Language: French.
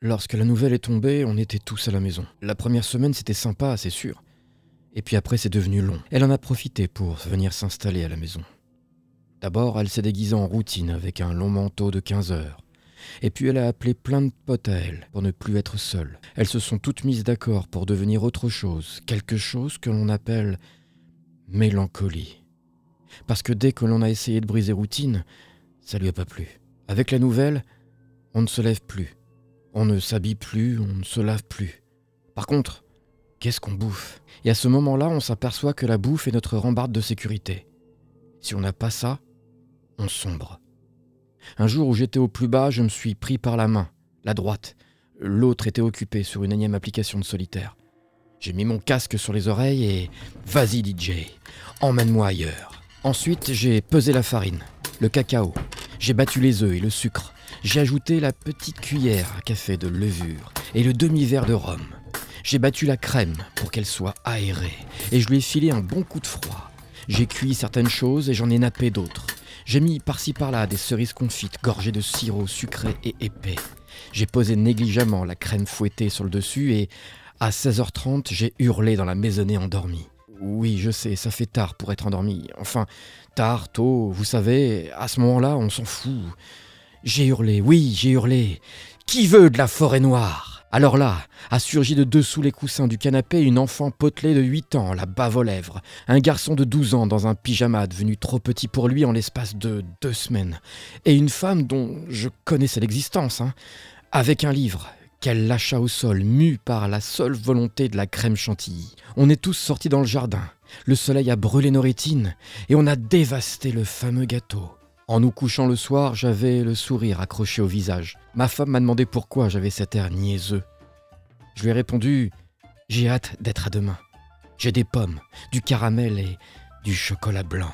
Lorsque la nouvelle est tombée, on était tous à la maison. La première semaine, c'était sympa, c'est sûr. Et puis après, c'est devenu long. Elle en a profité pour venir s'installer à la maison. D'abord, elle s'est déguisée en routine avec un long manteau de 15 heures. Et puis elle a appelé plein de potes à elle pour ne plus être seule. Elles se sont toutes mises d'accord pour devenir autre chose, quelque chose que l'on appelle mélancolie. Parce que dès que l'on a essayé de briser routine, ça lui a pas plu. Avec la nouvelle, on ne se lève plus. On ne s'habille plus, on ne se lave plus. Par contre, qu'est-ce qu'on bouffe? Et à ce moment-là, on s'aperçoit que la bouffe est notre rambarde de sécurité. Si on n'a pas ça, on sombre. Un jour où j'étais au plus bas, je me suis pris par la main, la droite. L'autre était occupée sur une énième application de solitaire. J'ai mis mon casque sur les oreilles et vas-y DJ, emmène-moi ailleurs. Ensuite, j'ai pesé la farine, le cacao, j'ai battu les œufs et le sucre. J'ai ajouté la petite cuillère à café de levure et le demi-verre de rhum. J'ai battu la crème pour qu'elle soit aérée et je lui ai filé un bon coup de froid. J'ai cuit certaines choses et j'en ai nappé d'autres. J'ai mis par-ci par-là des cerises confites gorgées de sirop sucré et épais. J'ai posé négligemment la crème fouettée sur le dessus et à 16h30, j'ai hurlé dans la maisonnée endormie. Oui, je sais, ça fait tard pour être endormi. Enfin, tard, tôt, vous savez, à ce moment-là, on s'en fout. J'ai hurlé, oui, j'ai hurlé. Qui veut de la forêt noire? Alors là, a surgi de dessous les coussins du canapé une enfant potelée de 8 ans, la bave aux lèvres, un garçon de 12 ans dans un pyjama devenu trop petit pour lui en l'espace de deux semaines, et une femme dont je connaissais l'existence, hein, avec un livre, qu'elle lâcha au sol, mue par la seule volonté de la crème chantilly. On est tous sortis dans le jardin. Le soleil a brûlé nos rétines et on a dévasté le fameux gâteau. En nous couchant le soir, j'avais le sourire accroché au visage. Ma femme m'a demandé pourquoi j'avais cet air niaiseux. Je lui ai répondu J'ai hâte d'être à demain. J'ai des pommes, du caramel et du chocolat blanc.